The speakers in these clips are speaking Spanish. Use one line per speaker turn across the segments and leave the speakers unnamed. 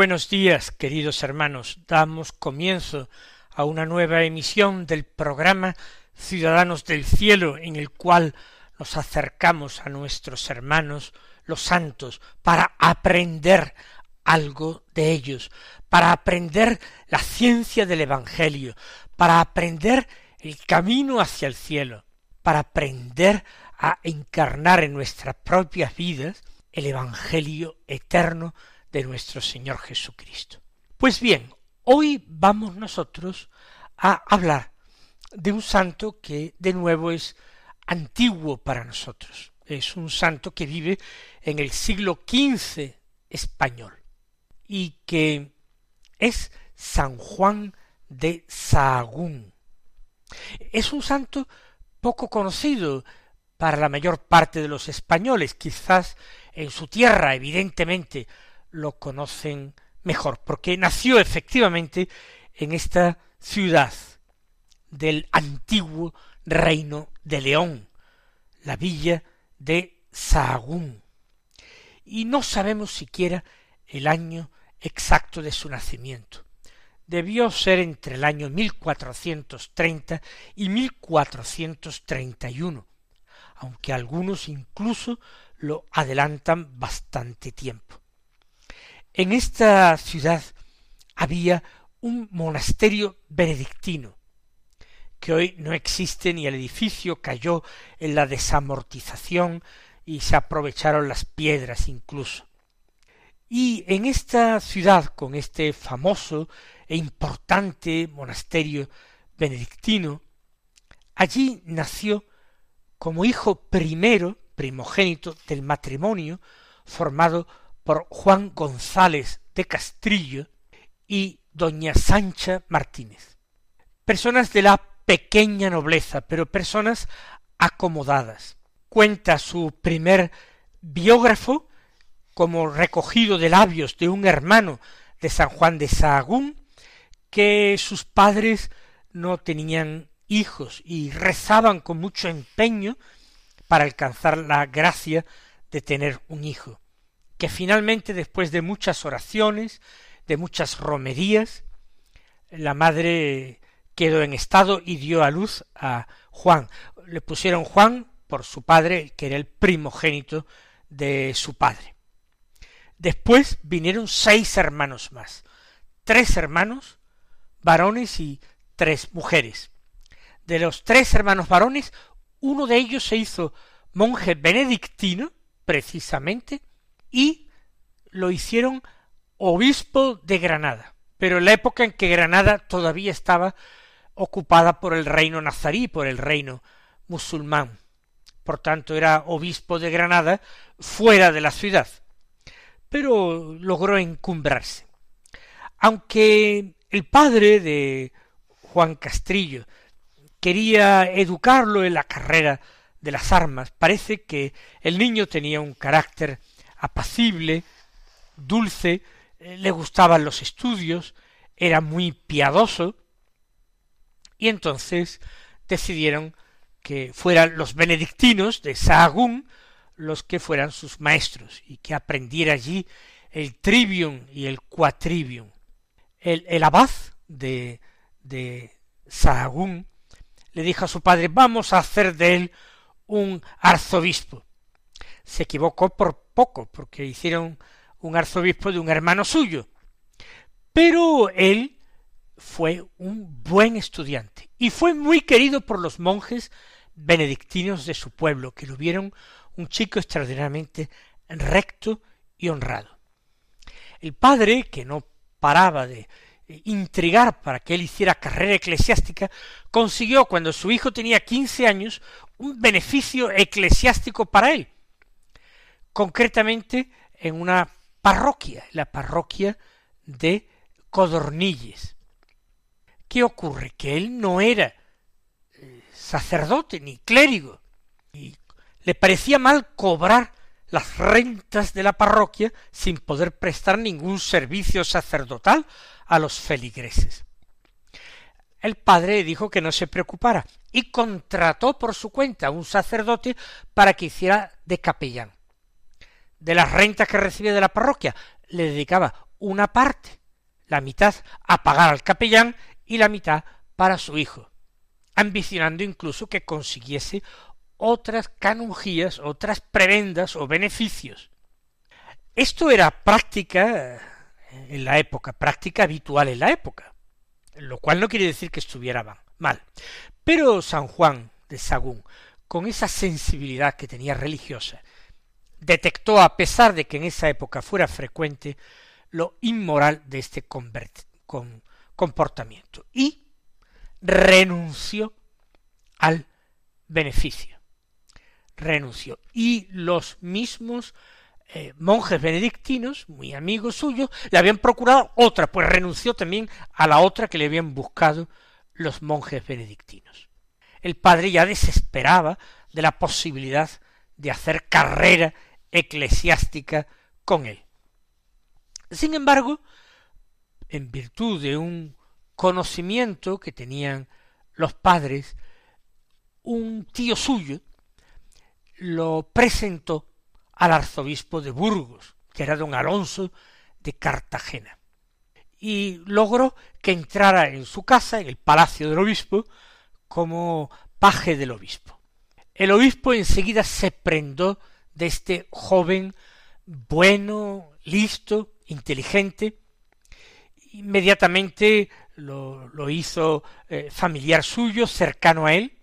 Buenos días, queridos hermanos. Damos comienzo a una nueva emisión del programa Ciudadanos del Cielo, en el cual nos acercamos a nuestros hermanos los santos para aprender algo de ellos, para aprender la ciencia del Evangelio, para aprender el camino hacia el cielo, para aprender a encarnar en nuestras propias vidas el Evangelio eterno de nuestro Señor Jesucristo. Pues bien, hoy vamos nosotros a hablar de un santo que de nuevo es antiguo para nosotros. Es un santo que vive en el siglo XV español y que es San Juan de Sahagún. Es un santo poco conocido para la mayor parte de los españoles, quizás en su tierra, evidentemente, lo conocen mejor, porque nació efectivamente en esta ciudad del antiguo reino de León, la villa de Sahagún. Y no sabemos siquiera el año exacto de su nacimiento. Debió ser entre el año 1430 y 1431, aunque algunos incluso lo adelantan bastante tiempo. En esta ciudad había un monasterio benedictino, que hoy no existe ni el edificio cayó en la desamortización y se aprovecharon las piedras incluso. Y en esta ciudad, con este famoso e importante monasterio benedictino, allí nació como hijo primero, primogénito del matrimonio formado por Juan González de Castrillo y doña Sancha Martínez. Personas de la pequeña nobleza, pero personas acomodadas. Cuenta su primer biógrafo como recogido de labios de un hermano de San Juan de Sahagún, que sus padres no tenían hijos y rezaban con mucho empeño para alcanzar la gracia de tener un hijo que finalmente después de muchas oraciones, de muchas romerías, la madre quedó en estado y dio a luz a Juan. Le pusieron Juan por su padre, que era el primogénito de su padre. Después vinieron seis hermanos más, tres hermanos varones y tres mujeres. De los tres hermanos varones, uno de ellos se hizo monje benedictino, precisamente, y lo hicieron obispo de Granada, pero en la época en que Granada todavía estaba ocupada por el reino nazarí, por el reino musulmán. Por tanto, era obispo de Granada fuera de la ciudad, pero logró encumbrarse. Aunque el padre de Juan Castrillo quería educarlo en la carrera de las armas, parece que el niño tenía un carácter apacible, dulce, eh, le gustaban los estudios, era muy piadoso, y entonces decidieron que fueran los benedictinos de Sahagún los que fueran sus maestros y que aprendiera allí el trivium y el quatrivium. El, el abad de, de Sahagún le dijo a su padre vamos a hacer de él un arzobispo se equivocó por poco, porque hicieron un arzobispo de un hermano suyo. Pero él fue un buen estudiante y fue muy querido por los monjes benedictinos de su pueblo, que lo vieron un chico extraordinariamente recto y honrado. El padre, que no paraba de intrigar para que él hiciera carrera eclesiástica, consiguió cuando su hijo tenía quince años un beneficio eclesiástico para él, concretamente en una parroquia, la parroquia de Codornilles. ¿Qué ocurre? Que él no era eh, sacerdote ni clérigo, y le parecía mal cobrar las rentas de la parroquia sin poder prestar ningún servicio sacerdotal a los feligreses. El padre dijo que no se preocupara y contrató por su cuenta a un sacerdote para que hiciera de capellán. De las rentas que recibía de la parroquia le dedicaba una parte, la mitad a pagar al capellán y la mitad para su hijo, ambicionando incluso que consiguiese otras canonjías, otras prebendas o beneficios. Esto era práctica eh, en la época, práctica habitual en la época, lo cual no quiere decir que estuviera mal. Pero San Juan de Sagún, con esa sensibilidad que tenía religiosa, detectó, a pesar de que en esa época fuera frecuente, lo inmoral de este comportamiento y renunció al beneficio renunció. Y los mismos eh, monjes benedictinos, muy amigos suyos, le habían procurado otra, pues renunció también a la otra que le habían buscado los monjes benedictinos. El padre ya desesperaba de la posibilidad de hacer carrera eclesiástica con él. Sin embargo, en virtud de un conocimiento que tenían los padres, un tío suyo, lo presentó al arzobispo de Burgos, que era don Alonso de Cartagena, y logró que entrara en su casa, en el palacio del obispo, como paje del obispo. El obispo enseguida se prendó de este joven bueno, listo, inteligente, inmediatamente lo, hizo eh, familiar suyo, cercano a él,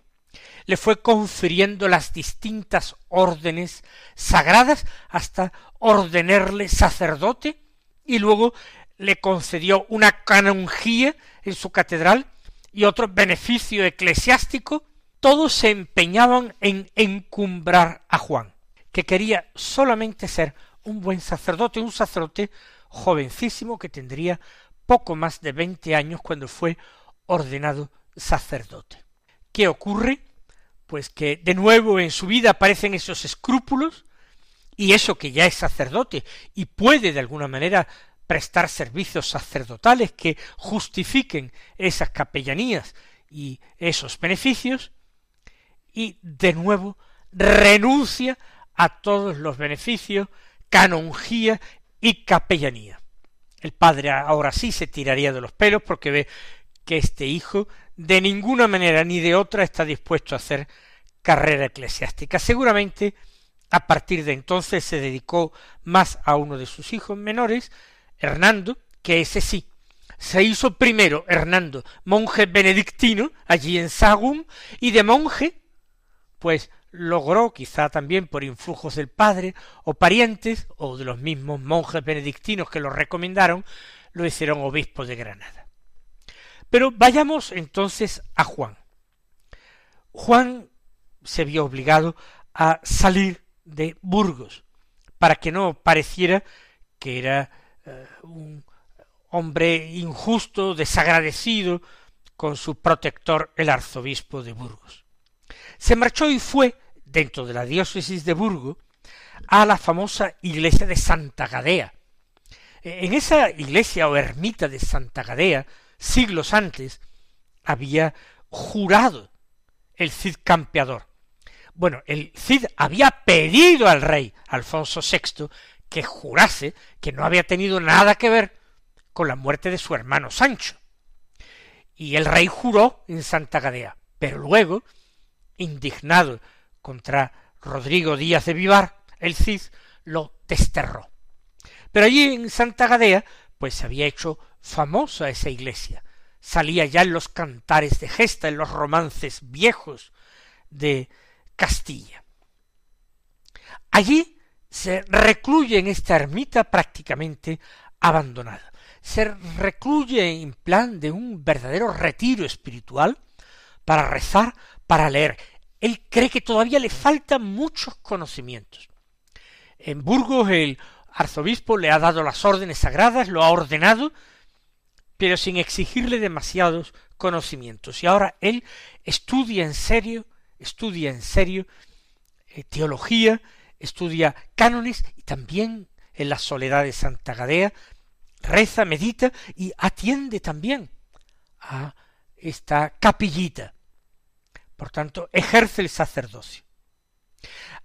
le fue confiriendo las distintas órdenes sagradas hasta ordenarle sacerdote y luego le concedió una canonjía en su catedral y otro beneficio eclesiástico, todos se empeñaban en encumbrar a Juan, que quería solamente ser un buen sacerdote, un sacerdote jovencísimo que tendría poco más de veinte años cuando fue ordenado sacerdote. ¿Qué ocurre? pues que de nuevo en su vida aparecen esos escrúpulos, y eso que ya es sacerdote y puede de alguna manera prestar servicios sacerdotales que justifiquen esas capellanías y esos beneficios, y de nuevo renuncia a todos los beneficios, canonjía y capellanía. El padre ahora sí se tiraría de los pelos porque ve que este hijo de ninguna manera ni de otra está dispuesto a hacer carrera eclesiástica. Seguramente a partir de entonces se dedicó más a uno de sus hijos menores, Hernando, que ese sí, se hizo primero Hernando monje benedictino allí en Sagún y de monje pues logró quizá también por influjos del padre o parientes o de los mismos monjes benedictinos que lo recomendaron lo hicieron obispo de Granada. Pero vayamos entonces a Juan. Juan se vio obligado a salir de Burgos, para que no pareciera que era eh, un hombre injusto, desagradecido con su protector el arzobispo de Burgos. Se marchó y fue, dentro de la diócesis de Burgos, a la famosa iglesia de Santa Gadea. En esa iglesia o ermita de Santa Gadea siglos antes, había jurado el Cid campeador. Bueno, el Cid había pedido al rey Alfonso VI que jurase que no había tenido nada que ver con la muerte de su hermano Sancho. Y el rey juró en Santa Gadea, pero luego, indignado contra Rodrigo Díaz de Vivar, el Cid lo desterró. Pero allí en Santa Gadea, pues se había hecho famosa esa iglesia. Salía ya en los cantares de gesta, en los romances viejos de Castilla. Allí se recluye en esta ermita prácticamente abandonada. Se recluye en plan de un verdadero retiro espiritual para rezar, para leer. Él cree que todavía le faltan muchos conocimientos. En Burgos el arzobispo le ha dado las órdenes sagradas, lo ha ordenado, pero sin exigirle demasiados conocimientos. Y ahora él estudia en serio, estudia en serio eh, teología, estudia cánones y también en la soledad de Santa Gadea reza, medita y atiende también a esta capillita. Por tanto, ejerce el sacerdocio.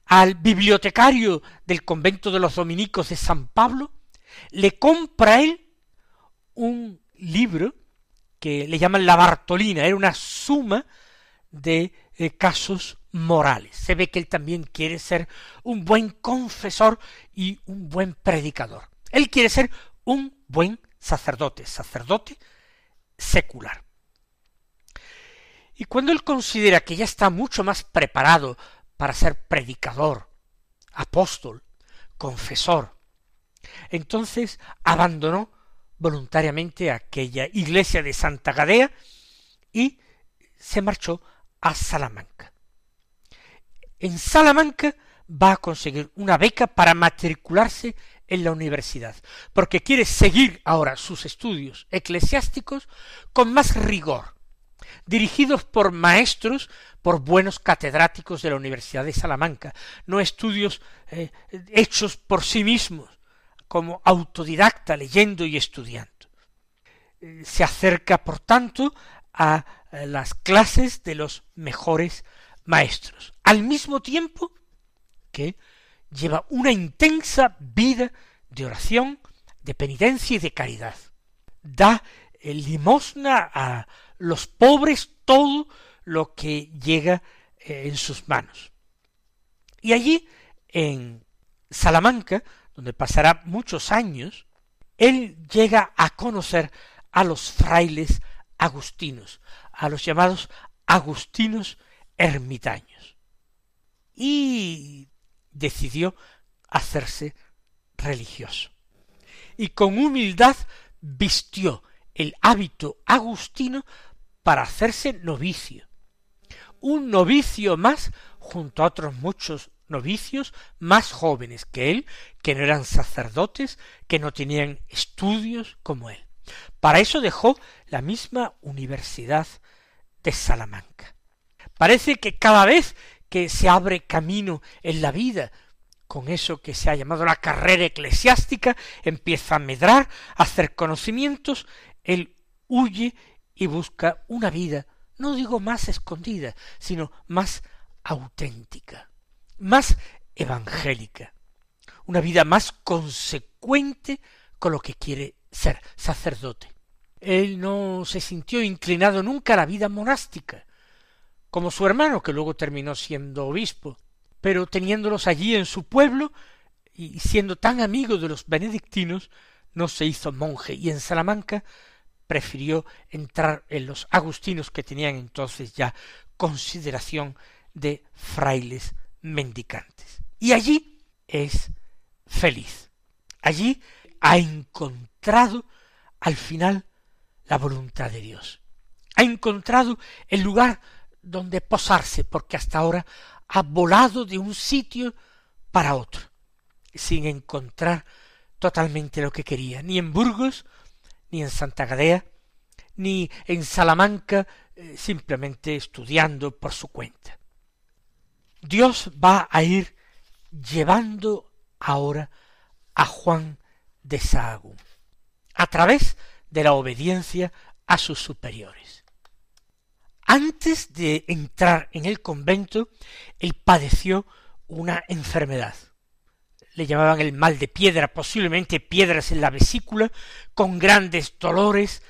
Al bibliotecario del convento de los dominicos de San Pablo le compra él un libro que le llaman la Bartolina, era una suma de eh, casos morales. Se ve que él también quiere ser un buen confesor y un buen predicador. Él quiere ser un buen sacerdote, sacerdote secular. Y cuando él considera que ya está mucho más preparado para ser predicador, apóstol, confesor, entonces abandonó voluntariamente aquella iglesia de Santa Gadea y se marchó a Salamanca. En Salamanca va a conseguir una beca para matricularse en la universidad, porque quiere seguir ahora sus estudios eclesiásticos con más rigor, dirigidos por maestros, por buenos catedráticos de la Universidad de Salamanca, no estudios eh, hechos por sí mismos, como autodidacta leyendo y estudiando. Eh, se acerca, por tanto, a eh, las clases de los mejores maestros, al mismo tiempo que lleva una intensa vida de oración, de penitencia y de caridad. Da limosna a los pobres todo lo que llega eh, en sus manos. Y allí, en Salamanca, donde pasará muchos años, él llega a conocer a los frailes agustinos, a los llamados agustinos ermitaños. Y decidió hacerse religioso. Y con humildad vistió el hábito agustino para hacerse novicio. Un novicio más junto a otros muchos novicios más jóvenes que él, que no eran sacerdotes, que no tenían estudios como él. Para eso dejó la misma Universidad de Salamanca. Parece que cada vez que se abre camino en la vida con eso que se ha llamado la carrera eclesiástica, empieza a medrar, a hacer conocimientos, él huye y busca una vida, no digo más escondida, sino más auténtica, más evangélica, una vida más consecuente con lo que quiere ser sacerdote. Él no se sintió inclinado nunca a la vida monástica, como su hermano, que luego terminó siendo obispo, pero teniéndolos allí en su pueblo y siendo tan amigo de los benedictinos, no se hizo monje. Y en Salamanca prefirió entrar en los agustinos que tenían entonces ya consideración de frailes mendicantes. Y allí es feliz. Allí ha encontrado al final la voluntad de Dios. Ha encontrado el lugar donde posarse, porque hasta ahora ha volado de un sitio para otro, sin encontrar totalmente lo que quería, ni en Burgos, ni en Santa Gadea, ni en Salamanca, eh, simplemente estudiando por su cuenta. Dios va a ir llevando ahora a Juan de Sahagún, a través de la obediencia a sus superiores. Antes de entrar en el convento, él padeció una enfermedad. Le llamaban el mal de piedra, posiblemente piedras en la vesícula, con grandes dolores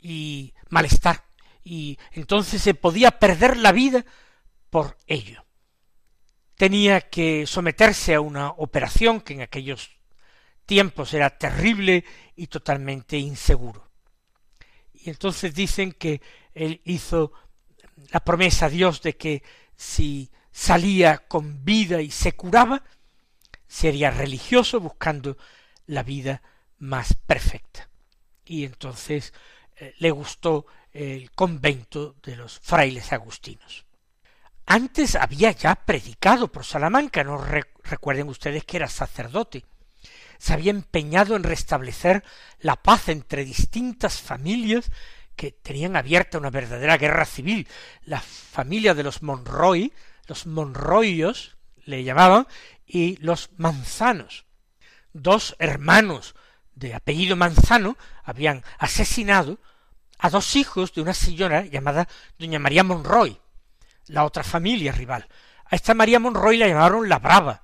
y malestar. Y entonces se podía perder la vida por ello. Tenía que someterse a una operación que en aquellos tiempos era terrible y totalmente inseguro. Y entonces dicen que él hizo la promesa a Dios de que si salía con vida y se curaba, sería religioso buscando la vida más perfecta. Y entonces eh, le gustó el convento de los frailes agustinos. Antes había ya predicado por Salamanca, no recuerden ustedes que era sacerdote. Se había empeñado en restablecer la paz entre distintas familias que tenían abierta una verdadera guerra civil. La familia de los Monroy, los Monroyos le llamaban, y los Manzanos. Dos hermanos de apellido Manzano habían asesinado a dos hijos de una señora llamada doña María Monroy, la otra familia rival. A esta María Monroy la llamaron la Brava,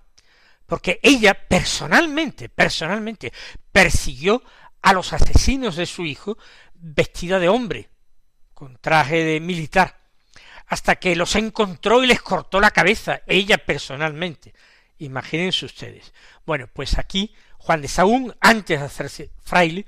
porque ella personalmente, personalmente, persiguió a los asesinos de su hijo vestida de hombre, con traje de militar, hasta que los encontró y les cortó la cabeza, ella personalmente. Imagínense ustedes. Bueno, pues aquí Juan de Saúl, antes de hacerse fraile,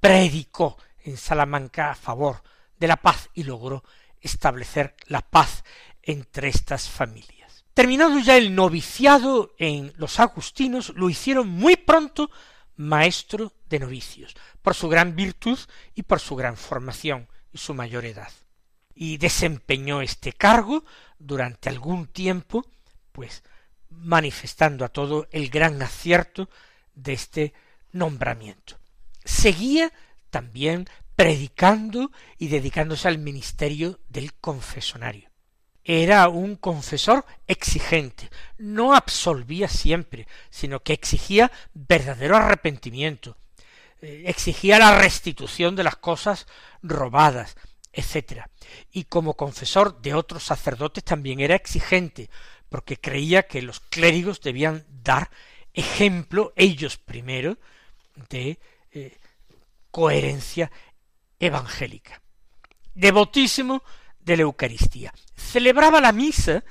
predicó en Salamanca a favor de la paz y logró establecer la paz entre estas familias. Terminado ya el noviciado en los agustinos, lo hicieron muy pronto maestro de novicios, por su gran virtud y por su gran formación y su mayor edad. Y desempeñó este cargo durante algún tiempo, pues manifestando a todo el gran acierto de este nombramiento. Seguía también predicando y dedicándose al ministerio del confesonario. Era un confesor exigente, no absolvía siempre, sino que exigía verdadero arrepentimiento, eh, exigía la restitución de las cosas robadas, etc. Y como confesor de otros sacerdotes también era exigente, porque creía que los clérigos debían dar ejemplo, ellos primero, de eh, coherencia evangélica. Devotísimo de la Eucaristía. Celebraba la misa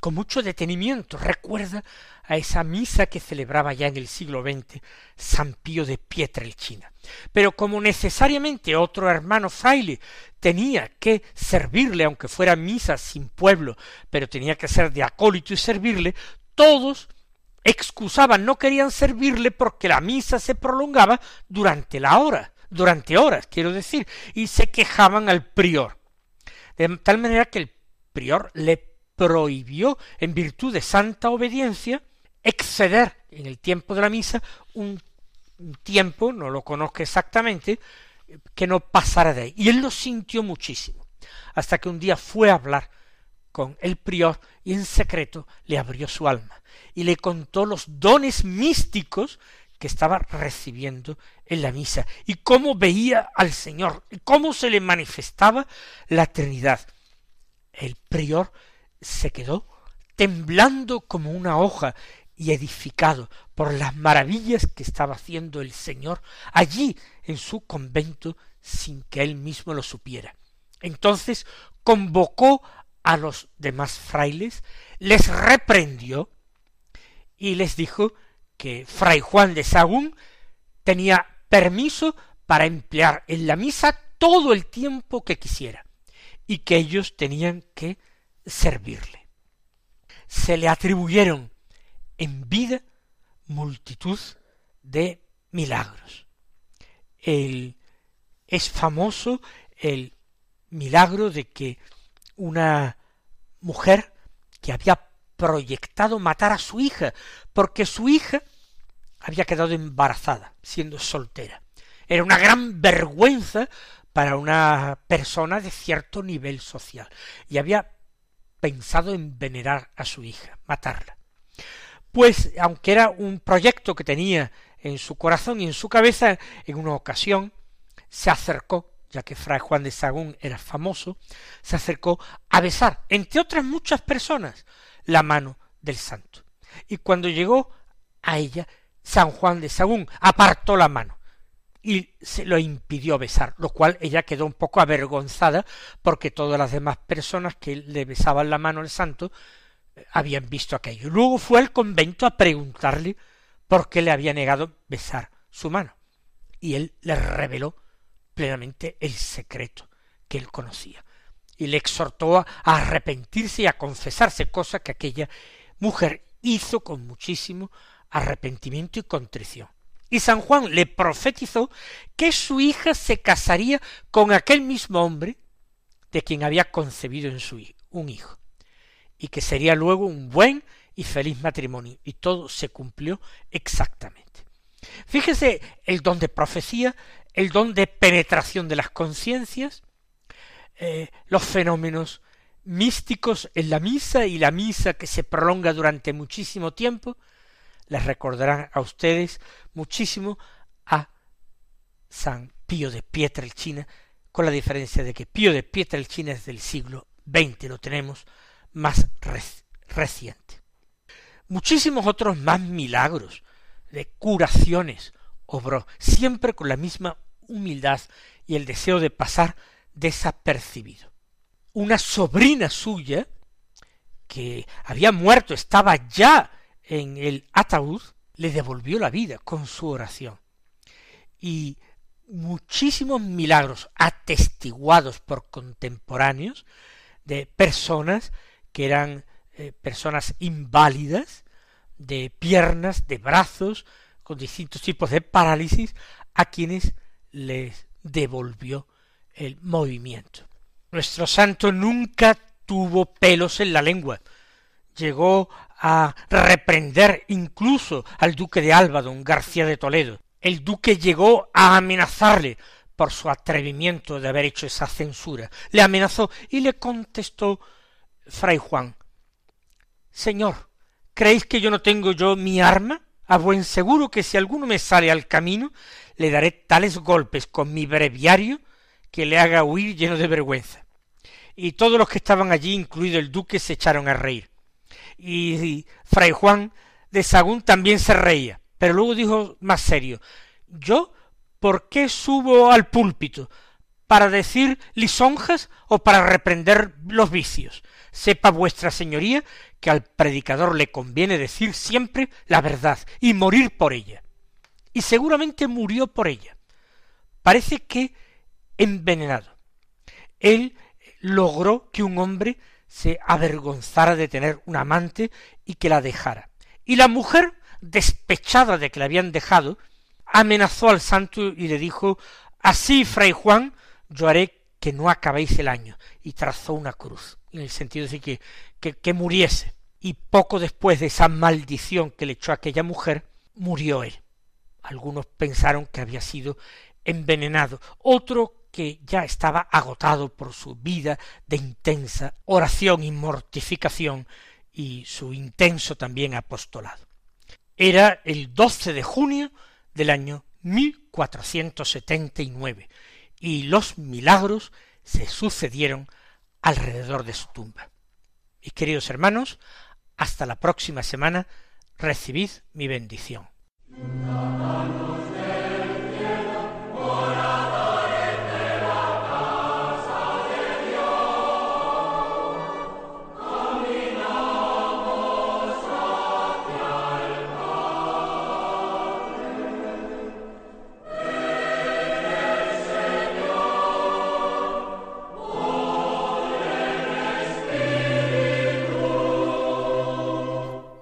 con mucho detenimiento. Recuerda a esa misa que celebraba ya en el siglo XX San Pío de Pietrelcina. Pero como necesariamente otro hermano fraile tenía que servirle, aunque fuera misa sin pueblo, pero tenía que ser de acólito y servirle, todos excusaban, no querían servirle porque la misa se prolongaba durante la hora, durante horas, quiero decir, y se quejaban al prior. De tal manera que el prior le prohibió, en virtud de santa obediencia, exceder en el tiempo de la misa un, tiempo, no lo conozco exactamente, que no pasara de ahí. Y él lo sintió muchísimo, hasta que un día fue a hablar con el prior y en secreto le abrió su alma y le contó los dones místicos que estaba recibiendo en la misa y cómo veía al Señor y cómo se le manifestaba la Trinidad. El prior se quedó temblando como una hoja y edificado por las maravillas que estaba haciendo el Señor allí en su convento sin que él mismo lo supiera. Entonces convocó a los demás frailes, les reprendió y les dijo que Fray Juan de Sagún tenía permiso para emplear en la misa todo el tiempo que quisiera y que ellos tenían que servirle. Se le atribuyeron en vida multitud de milagros. Es famoso el milagro de que una mujer que había proyectado matar a su hija, porque su hija había quedado embarazada, siendo soltera. Era una gran vergüenza para una persona de cierto nivel social, y había pensado en venerar a su hija, matarla. Pues, aunque era un proyecto que tenía en su corazón y en su cabeza, en una ocasión se acercó, ya que Fray Juan de Sagún era famoso, se acercó a besar, entre otras muchas personas, la mano del santo. Y cuando llegó a ella, San Juan de Sagún apartó la mano y se lo impidió besar, lo cual ella quedó un poco avergonzada porque todas las demás personas que le besaban la mano al santo eh, habían visto aquello. Luego fue al convento a preguntarle por qué le había negado besar su mano. Y él le reveló plenamente el secreto que él conocía. Y le exhortó a arrepentirse y a confesarse, cosa que aquella mujer hizo con muchísimo arrepentimiento y contrición. Y San Juan le profetizó que su hija se casaría con aquel mismo hombre de quien había concebido en su un hijo, y que sería luego un buen y feliz matrimonio, y todo se cumplió exactamente. Fíjese el don de profecía, el don de penetración de las conciencias, eh, los fenómenos místicos en la misa y la misa que se prolonga durante muchísimo tiempo, les recordarán a ustedes muchísimo a San Pío de Pietrelcina, con la diferencia de que Pío de Pietrelcina es del siglo XX, lo tenemos más reciente. Muchísimos otros más milagros de curaciones obró, siempre con la misma humildad y el deseo de pasar desapercibido. Una sobrina suya, que había muerto, estaba ya en el ataúd, le devolvió la vida con su oración. Y muchísimos milagros atestiguados por contemporáneos de personas que eran eh, personas inválidas, de piernas, de brazos, con distintos tipos de parálisis, a quienes les devolvió el movimiento. Nuestro santo nunca tuvo pelos en la lengua. Llegó a reprender incluso al duque de Alba, don García de Toledo. El duque llegó a amenazarle por su atrevimiento de haber hecho esa censura. Le amenazó y le contestó Fray Juan Señor, ¿creéis que yo no tengo yo mi arma? A buen seguro que si alguno me sale al camino, le daré tales golpes con mi breviario que le haga huir lleno de vergüenza. Y todos los que estaban allí, incluido el duque, se echaron a reír. Y, Fray Juan de Sagún también se reía, pero luego dijo más serio Yo, ¿por qué subo al púlpito? ¿Para decir lisonjas o para reprender los vicios? Sepa vuestra señoría que al predicador le conviene decir siempre la verdad y morir por ella. Y seguramente murió por ella. Parece que envenenado. Él logró que un hombre se avergonzara de tener un amante y que la dejara. Y la mujer, despechada de que la habían dejado, amenazó al santo y le dijo Así, fray Juan, yo haré que no acabéis el año. Y trazó una cruz, en el sentido de que, que, muriese. Y poco después de esa maldición que le echó aquella mujer, murió él. Algunos pensaron que había sido envenenado, otro que ya estaba agotado por su vida de intensa oración y mortificación y su intenso también apostolado. Era el 12 de junio del año 1479 y los milagros se sucedieron alrededor de su tumba. Mis queridos hermanos, hasta la próxima semana, recibid mi bendición.